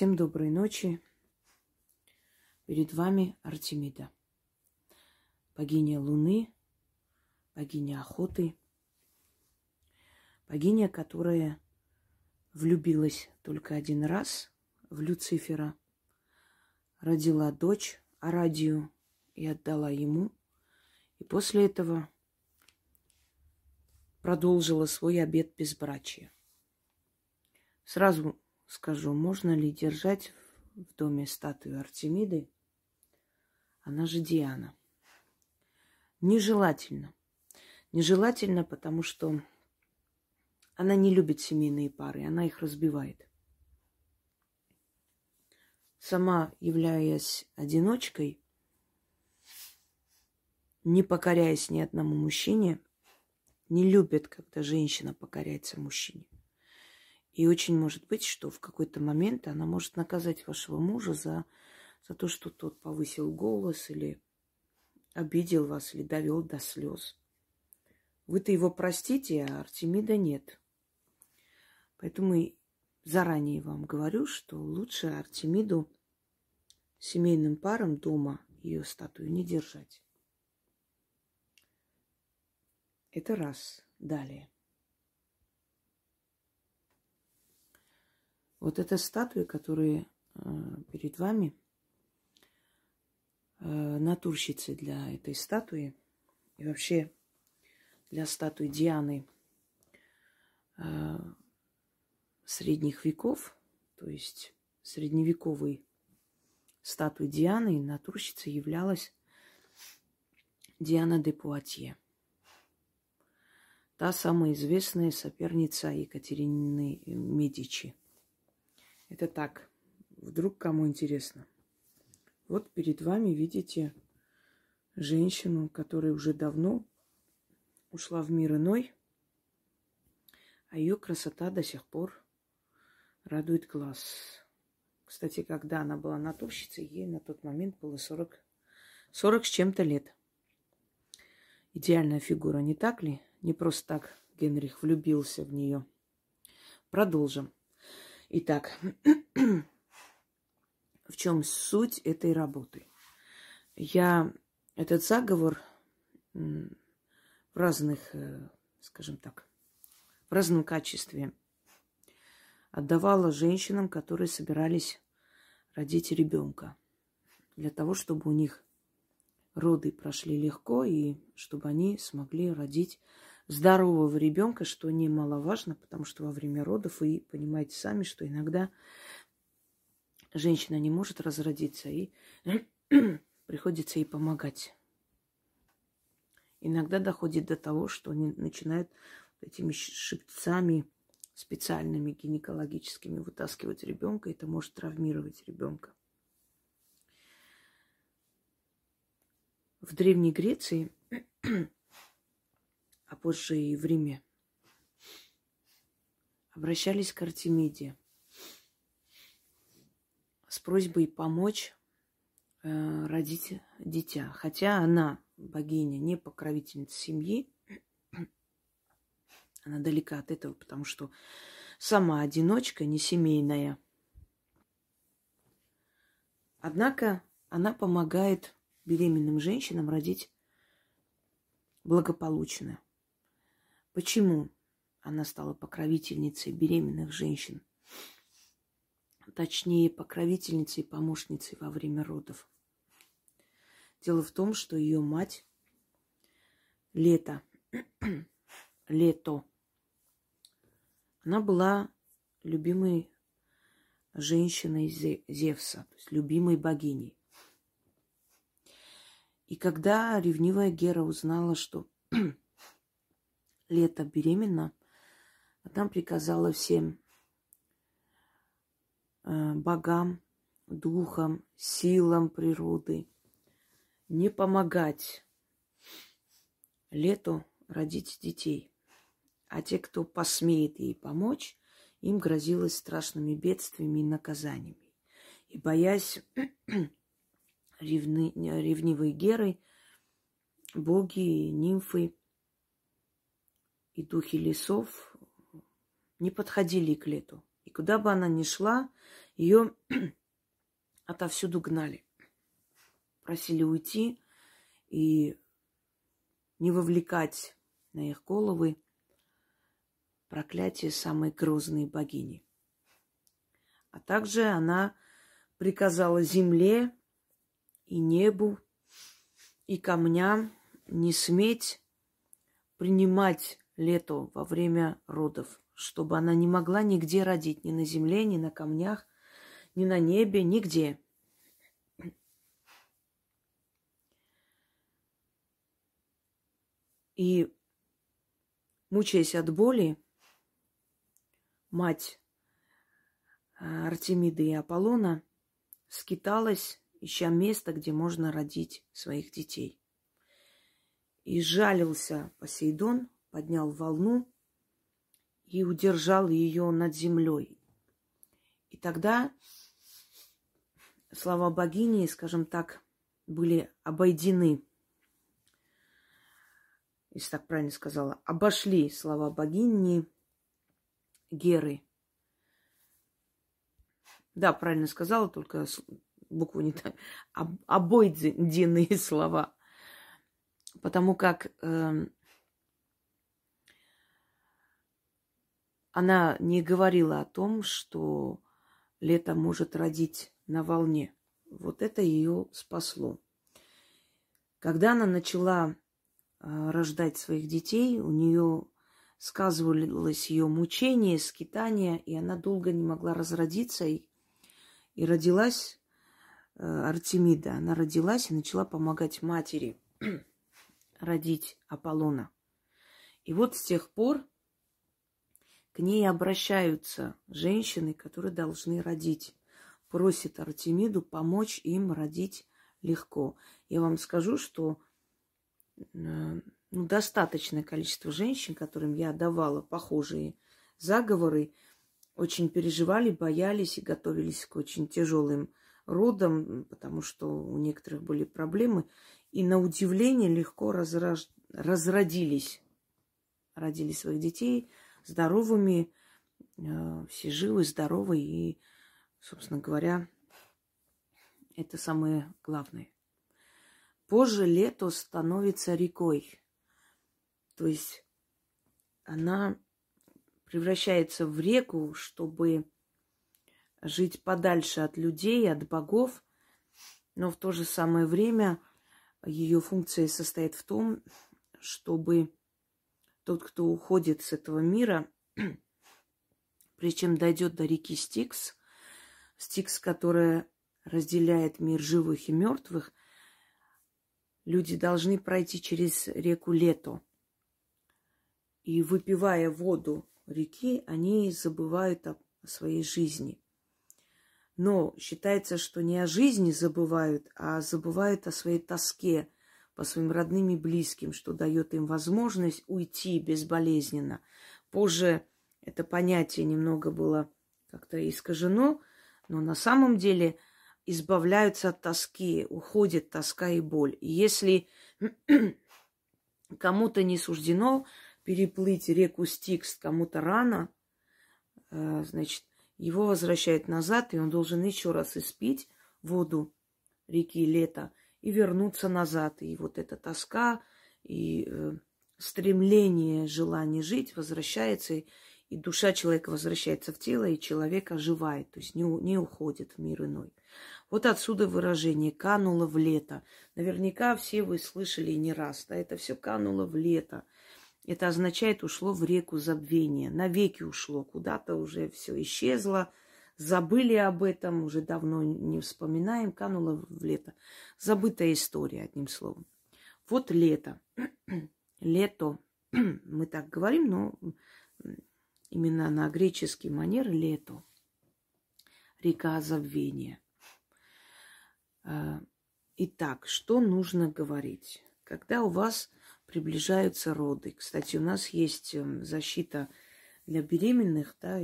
Всем доброй ночи. Перед вами Артемида, богиня Луны, богиня охоты, богиня, которая влюбилась только один раз в Люцифера, родила дочь Арадию и отдала ему, и после этого продолжила свой обет безбрачия. Сразу скажу, можно ли держать в доме статую Артемиды, она же Диана. Нежелательно. Нежелательно, потому что она не любит семейные пары, она их разбивает. Сама, являясь одиночкой, не покоряясь ни одному мужчине, не любит, когда женщина покоряется мужчине. И очень может быть, что в какой-то момент она может наказать вашего мужа за, за то, что тот повысил голос или обидел вас, или довел до слез. Вы-то его простите, а Артемида нет. Поэтому заранее вам говорю, что лучше Артемиду семейным парам дома ее статую не держать. Это раз. Далее. Вот эта статуя, которая э, перед вами, э, натурщицы для этой статуи и вообще для статуи Дианы э, средних веков, то есть средневековой статуи Дианы, натурщицей являлась Диана де Пуатье. Та самая известная соперница Екатерины Медичи – это так, вдруг кому интересно. Вот перед вами видите женщину, которая уже давно ушла в мир иной, а ее красота до сих пор радует глаз. Кстати, когда она была натурщицей, ей на тот момент было 40, 40 с чем-то лет. Идеальная фигура, не так ли? Не просто так Генрих влюбился в нее. Продолжим. Итак, в чем суть этой работы? Я этот заговор в разных, э, скажем так, в разном качестве отдавала женщинам, которые собирались родить ребенка, для того, чтобы у них роды прошли легко и чтобы они смогли родить здорового ребенка, что немаловажно, потому что во время родов вы понимаете сами, что иногда женщина не может разродиться и приходится ей помогать. Иногда доходит до того, что они начинают этими шипцами специальными гинекологическими вытаскивать ребенка, это может травмировать ребенка. В Древней Греции а позже и в Риме, обращались к Артемиде с просьбой помочь э, родить дитя. Хотя она, богиня, не покровительница семьи, она далека от этого, потому что сама одиночка, не семейная. Однако она помогает беременным женщинам родить благополучно. Почему она стала покровительницей беременных женщин? Точнее, покровительницей и помощницей во время родов. Дело в том, что ее мать Лето, Лето, она была любимой женщиной Зевса, то есть любимой богиней. И когда ревнивая Гера узнала, что лето беременна, она приказала всем э, богам, духам, силам природы не помогать лету родить детей. А те, кто посмеет ей помочь, им грозилось страшными бедствиями и наказаниями. И боясь ревны, ревнивой Геры, боги нимфы и духи лесов не подходили к лету. И куда бы она ни шла, ее отовсюду гнали. Просили уйти и не вовлекать на их головы проклятие самой грозной богини. А также она приказала земле и небу и камням не сметь принимать лето во время родов, чтобы она не могла нигде родить, ни на земле, ни на камнях, ни на небе, нигде. И, мучаясь от боли, мать а, Артемиды и Аполлона скиталась, ища место, где можно родить своих детей. И жалился Посейдон, поднял волну и удержал ее над землей. И тогда слова богини, скажем так, были обойдены. Если так правильно сказала, обошли слова богини Геры. Да, правильно сказала, только букву не так. Обойденные слова. Потому как э, она не говорила о том, что лето может родить на волне. Вот это ее спасло. Когда она начала э, рождать своих детей, у нее сказывалось ее мучение, скитание, и она долго не могла разродиться, и, и родилась э, Артемида. Она родилась и начала помогать матери родить Аполлона. И вот с тех пор к ней обращаются женщины, которые должны родить. Просят Артемиду помочь им родить легко. Я вам скажу, что э, ну, достаточное количество женщин, которым я давала похожие заговоры, очень переживали, боялись и готовились к очень тяжелым родам, потому что у некоторых были проблемы. И на удивление легко разраж... разродились, родили своих детей здоровыми, э, все живы, здоровы и, собственно говоря, это самое главное. Позже лето становится рекой. То есть она превращается в реку, чтобы жить подальше от людей, от богов, но в то же самое время ее функция состоит в том, чтобы тот, кто уходит с этого мира, прежде чем дойдет до реки Стикс, Стикс, которая разделяет мир живых и мертвых, люди должны пройти через реку Лето – и выпивая воду реки, они забывают о своей жизни. Но считается, что не о жизни забывают, а забывают о своей тоске по своим родным и близким, что дает им возможность уйти безболезненно. Позже это понятие немного было как-то искажено, но на самом деле избавляются от тоски, уходит тоска и боль. И если кому-то не суждено переплыть реку Стикс кому-то рано, э, значит, его возвращают назад, и он должен еще раз испить воду реки Лета и вернуться назад. И вот эта тоска и э, стремление, желание жить возвращается, и душа человека возвращается в тело, и человек оживает, то есть не, не уходит в мир иной. Вот отсюда выражение «кануло в лето». Наверняка все вы слышали не раз, да, это все кануло в лето. Это означает ушло в реку забвения, навеки ушло, куда-то уже все исчезло, забыли об этом, уже давно не вспоминаем, кануло в лето. Забытая история, одним словом. Вот лето. Лето. Мы так говорим, но именно на греческий манер лето. Река забвения. А, итак, что нужно говорить? Когда у вас приближаются роды. Кстати, у нас есть эм, защита для беременных да,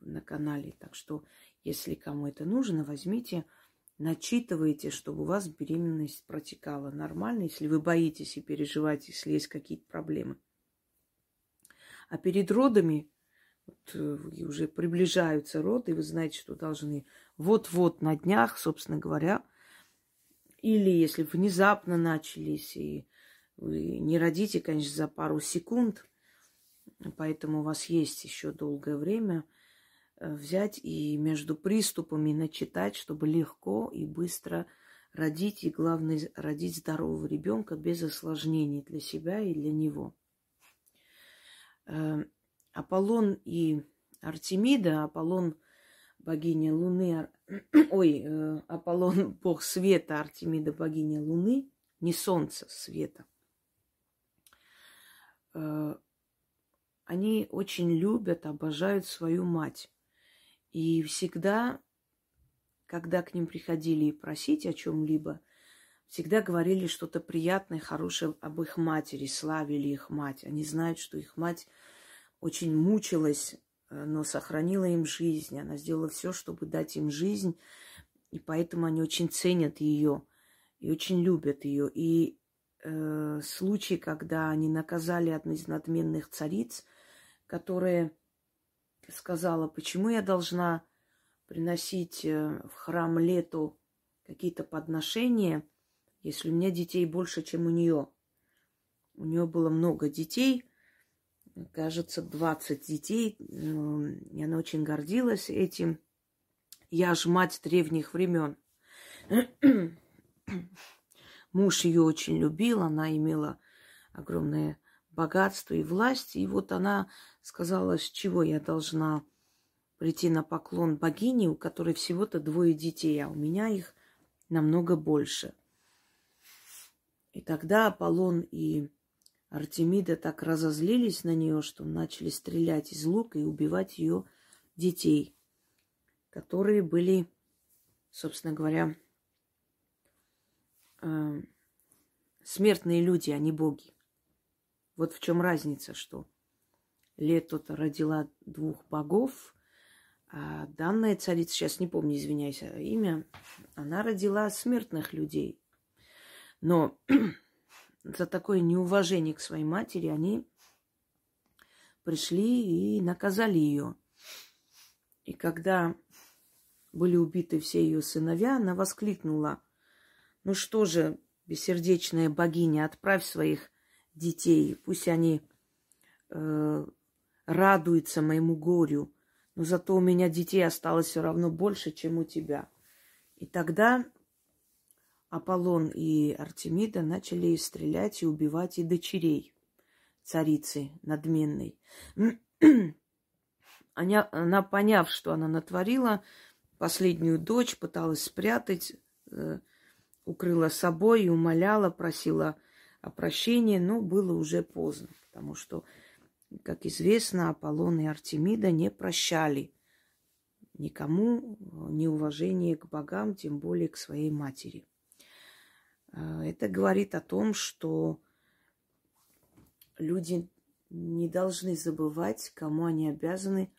на канале. Так что, если кому это нужно, возьмите, начитывайте, чтобы у вас беременность протекала нормально, если вы боитесь и переживаете, если есть какие-то проблемы. А перед родами, э, уже приближаются роды, и вы знаете, что должны вот-вот на днях, собственно говоря, или если внезапно начались, и вы не родите, конечно, за пару секунд, поэтому у вас есть еще долгое время взять и между приступами начитать, чтобы легко и быстро родить, и главное, родить здорового ребенка без осложнений для себя и для него. Э, Аполлон и Артемида, Аполлон богиня Луны, ой, э, Аполлон бог света, Артемида богиня Луны, не солнца, света. Э, они очень любят, обожают свою мать. И всегда, когда к ним приходили просить о чем-либо, всегда говорили что-то приятное, хорошее об их матери, славили их мать. Они знают, что их мать очень мучилась, э, но сохранила им жизнь. Она сделала все, чтобы дать им жизнь, и поэтому они очень ценят ее и очень любят ее. И э, случай, когда они наказали одну из надменных цариц, которая сказала, почему я должна приносить э, в храм лету какие-то подношения, если у меня детей больше, чем у нее. У нее было много детей, кажется, 20 детей, и она очень гордилась этим. Я ж мать древних времен. Муж ее очень любил, она имела огромное богатство и власть. И вот она сказала, с чего я должна прийти на поклон богине, у которой всего-то двое детей, а у меня их намного больше. И тогда Аполлон и Артемида так разозлились на нее, что начали стрелять из лука и убивать ее детей, которые были, собственно говоря, э, смертные люди, а не боги. Вот в чем разница, что Лето-то родила двух богов, а данная царица, сейчас не помню, извиняюсь, имя, она родила смертных людей. Но за такое неуважение к своей матери они пришли и наказали ее. И когда были убиты все ее сыновья, она воскликнула, ну что же, бессердечная богиня, отправь своих детей, пусть они э, радуются моему горю, но зато у меня детей осталось все равно больше, чем у тебя. И тогда Аполлон и Артемида начали стрелять и убивать и дочерей царицы надменной. Она, она, поняв, что она натворила, последнюю дочь пыталась спрятать, э, укрыла собой и умоляла, просила о прощении, но было уже поздно, потому что, как известно, Аполлон и Артемида не прощали никому неуважение к богам, тем более к своей матери. А, это говорит о том, что люди не должны забывать, кому они обязаны.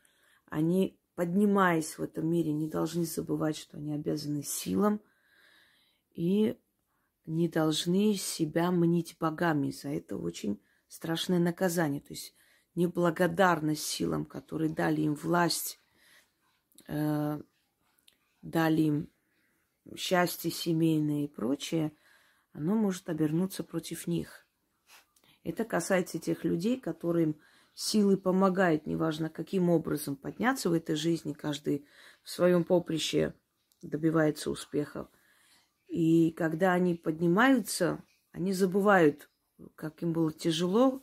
Они, поднимаясь в этом мире, не должны забывать, что они обязаны силам и не должны себя мнить богами. За это очень страшное наказание. То есть неблагодарность силам, которые дали им власть, э, дали им счастье семейное и прочее, оно может обернуться против них. Это касается тех людей, которым силы помогают, неважно каким образом подняться в этой жизни, каждый в своем поприще добивается успехов. И когда они поднимаются, они забывают, как им было тяжело,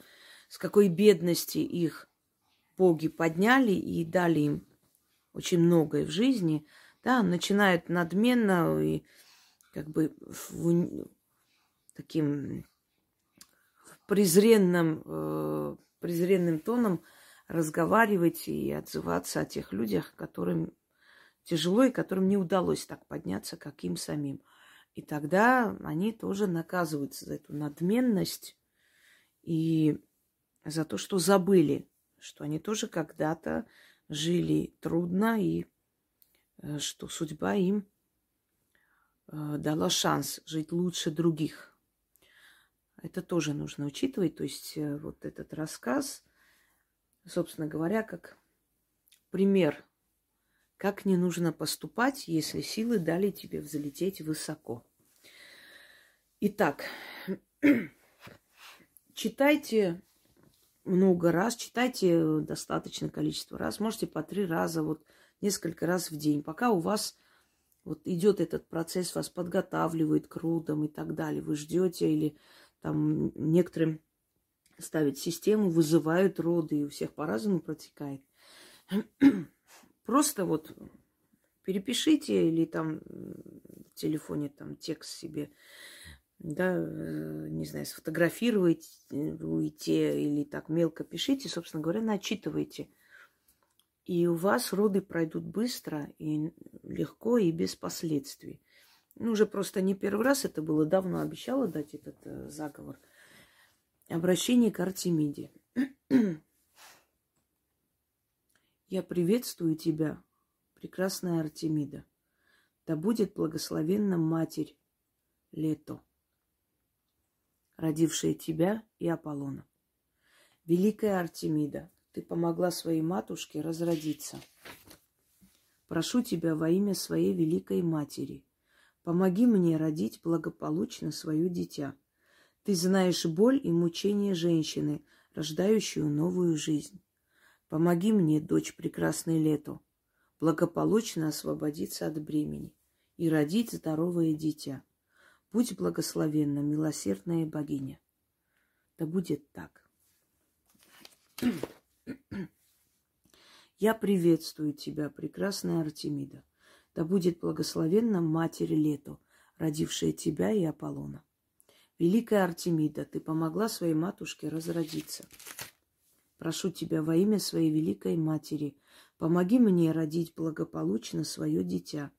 с какой бедности их боги подняли и дали им очень многое в жизни, да, начинают надменно и как бы в, таким презренным, э, презренным тоном разговаривать и отзываться о тех людях, которым тяжело и которым не удалось так подняться, как им самим. И тогда они тоже наказываются за эту надменность и за то, что забыли, что они тоже когда-то жили трудно и э, что судьба им э, дала шанс жить лучше других. Это тоже нужно учитывать. То есть э, вот этот рассказ, собственно говоря, как пример, как не нужно поступать, если силы дали тебе взлететь высоко. Итак, читайте много раз, читайте достаточное количество раз, можете по три раза, вот несколько раз в день, пока у вас вот идет этот процесс, вас подготавливает к родам и так далее. Вы ждете или там некоторым ставят систему, вызывают роды, и у всех по-разному протекает. Просто вот перепишите или там в телефоне там текст себе, да, э, не знаю, сфотографируйте или так мелко пишите, собственно говоря, начитывайте. И у вас роды пройдут быстро и легко и без последствий. Ну, уже просто не первый раз это было, давно обещала дать этот э, заговор. Обращение к Артемиде. Я приветствую тебя, прекрасная Артемида. Да будет благословенна Матерь Лето, родившая тебя и Аполлона. Великая Артемида, ты помогла своей матушке разродиться. Прошу тебя во имя своей великой матери, помоги мне родить благополучно свое дитя. Ты знаешь боль и мучение женщины, рождающую новую жизнь. Помоги мне, дочь прекрасной лето, благополучно освободиться от бремени и родить здоровое дитя. Будь благословенна, милосердная богиня. Да будет так. Я приветствую тебя, прекрасная Артемида. Да будет благословенна Матерь Лето, родившая тебя и Аполлона. Великая Артемида, ты помогла своей матушке разродиться. Прошу тебя во имя своей великой матери, помоги мне родить благополучно свое дитя.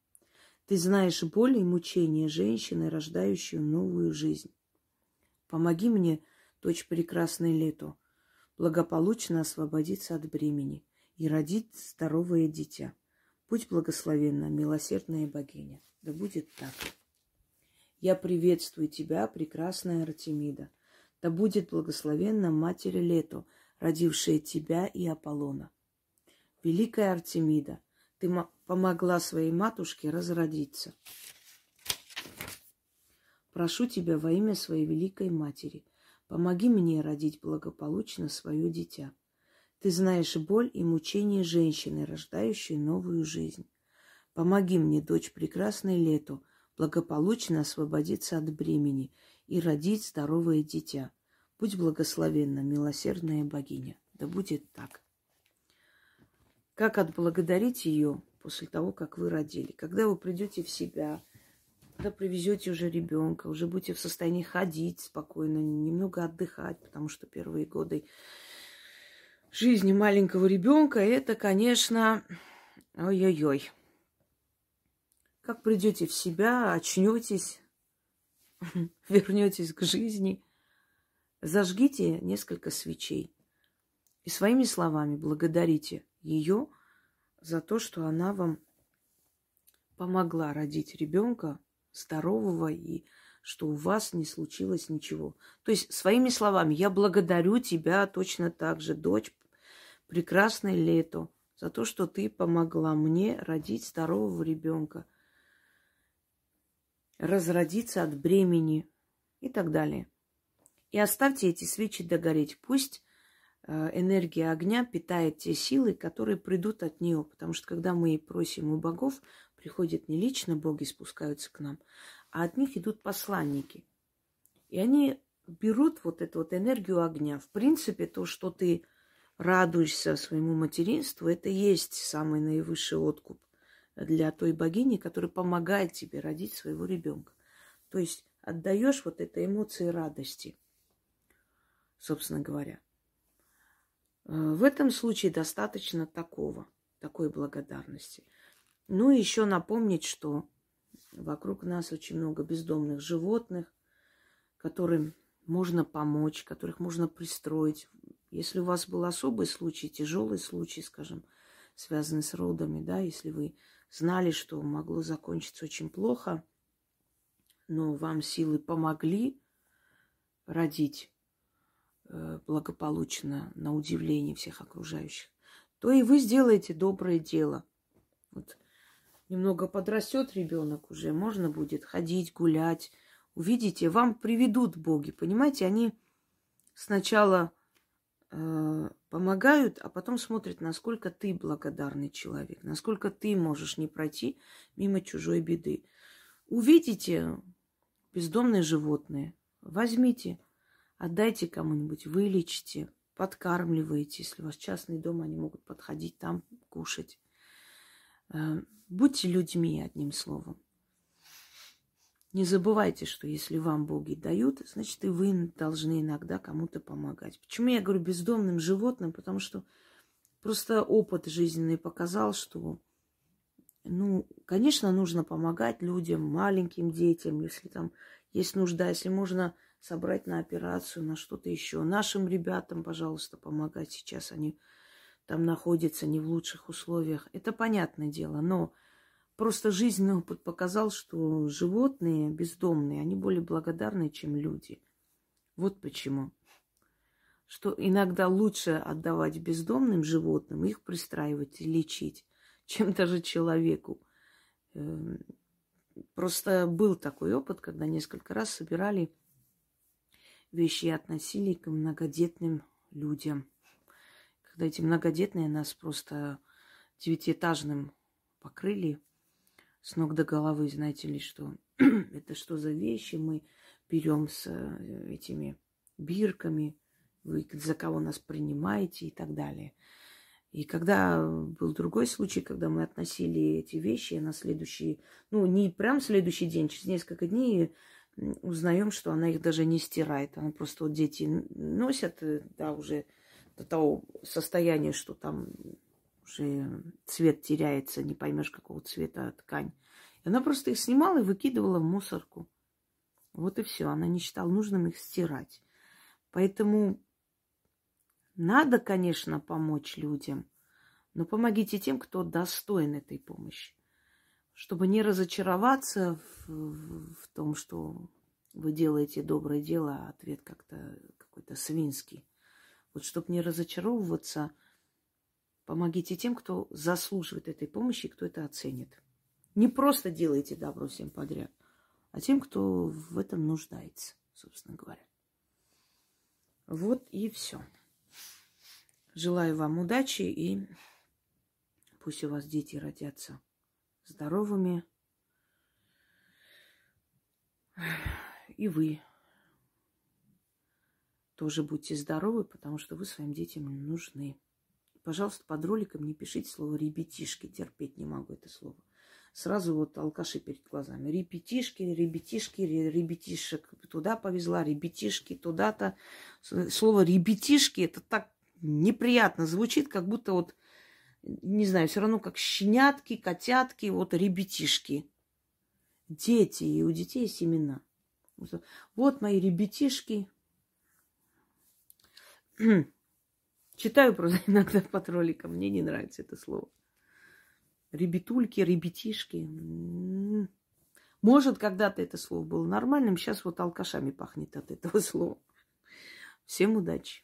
Ты знаешь боль и мучения женщины, рождающую новую жизнь. Помоги мне, дочь прекрасной лето, благополучно освободиться от бремени и родить здоровое дитя. Будь благословенна, милосердная богиня. Да будет так. Я приветствую тебя, прекрасная Артемида. Да будет благословенна Матерь Лето, родившая тебя и Аполлона. Великая Артемида, ты помогла своей матушке разродиться. Прошу тебя во имя своей великой матери, Помоги мне родить благополучно свое дитя. Ты знаешь боль и мучение женщины, рождающей новую жизнь. Помоги мне, дочь прекрасной лету, благополучно освободиться от бремени и родить здоровое дитя. Будь благословенна, милосердная богиня. Да будет так. Как отблагодарить ее после того, как вы родили? Когда вы придете в себя, когда привезете уже ребенка, уже будете в состоянии ходить спокойно, немного отдыхать, потому что первые годы жизни маленького ребенка это, конечно, ой-ой-ой. Как придете в себя, очнетесь, вернетесь к жизни, зажгите несколько свечей и своими словами благодарите ее за то, что она вам помогла родить ребенка здорового и что у вас не случилось ничего. То есть своими словами, я благодарю тебя точно так же, дочь, прекрасное лето, за то, что ты помогла мне родить здорового ребенка, разродиться от бремени и так далее. И оставьте эти свечи догореть. Пусть энергия огня питает те силы, которые придут от нее. Потому что когда мы просим у богов, приходят не лично боги спускаются к нам, а от них идут посланники. И они берут вот эту вот энергию огня. В принципе, то, что ты радуешься своему материнству, это есть самый наивысший откуп для той богини, которая помогает тебе родить своего ребенка. То есть отдаешь вот этой эмоции радости, собственно говоря. Э, в этом случае достаточно такого, такой благодарности – ну и еще напомнить, что вокруг нас очень много бездомных животных, которым можно помочь, которых можно пристроить. Если у вас был особый случай, тяжелый случай, скажем, связанный с родами, да, если вы знали, что могло закончиться очень плохо, но вам силы помогли родить благополучно, на удивление всех окружающих, то и вы сделаете доброе дело. Вот немного подрастет ребенок уже, можно будет ходить, гулять. Увидите, вам приведут боги, понимаете? Они сначала э, помогают, а потом смотрят, насколько ты благодарный человек, насколько ты можешь не пройти мимо чужой беды. Увидите бездомные животные, возьмите, отдайте кому-нибудь, вылечите, подкармливаете. Если у вас частный дом, они могут подходить там, кушать. Э, будьте людьми, одним словом. Не забывайте, что если вам боги дают, значит, и вы должны иногда кому-то помогать. Почему я говорю бездомным животным? Потому что просто опыт жизненный показал, что, ну, конечно, нужно помогать людям, маленьким детям, если там есть нужда, если можно собрать на операцию, на что-то еще. Нашим ребятам, пожалуйста, помогать сейчас. Они там находятся не в лучших условиях. Это понятное дело, но просто жизненный опыт показал, что животные бездомные, они более благодарны, чем люди. Вот почему. Что иногда лучше отдавать бездомным животным, их пристраивать и лечить, чем даже человеку. Эм, просто был такой опыт, когда несколько раз собирали вещи относили к многодетным людям. Когда эти многодетные нас просто девятиэтажным покрыли с ног до головы, знаете ли, что это что за вещи мы берем с э, этими бирками, вы за кого нас принимаете и так далее. И когда был другой случай, когда мы относили эти вещи на следующий, ну, не прям следующий день, через несколько дней узнаем, что она их даже не стирает. Она просто вот дети носят, э, да, уже до того состояния, что там уже цвет теряется, не поймешь, какого цвета ткань. И она просто их снимала и выкидывала в мусорку. Вот и все. Она не считала нужным их стирать. Поэтому надо, конечно, помочь людям, но помогите тем, кто достоин этой помощи чтобы не разочароваться в, в, том, что вы делаете доброе дело, а ответ как-то какой-то свинский. Вот чтобы не разочаровываться, помогите тем, кто заслуживает этой помощи, кто это оценит. Не просто делайте добро всем подряд, а тем, кто в этом нуждается, собственно говоря. Вот и все. Желаю вам удачи и пусть у вас дети родятся здоровыми. И вы тоже будьте здоровы, потому что вы своим детям нужны. Пожалуйста, под роликом не пишите слово «ребятишки». Терпеть не могу это слово. Сразу вот алкаши перед глазами. Ребятишки, ребятишки, ребятишек туда повезла, ребятишки туда-то. Слово «ребятишки» это так неприятно звучит, как будто вот не знаю, все равно как щенятки, котятки, вот ребятишки. Дети, и у детей семена. Вот мои ребятишки. Читаю просто иногда под роликом, мне не нравится это слово. Ребятульки, ребятишки. Может, когда-то это слово было нормальным, сейчас вот алкашами пахнет от этого слова. Всем удачи!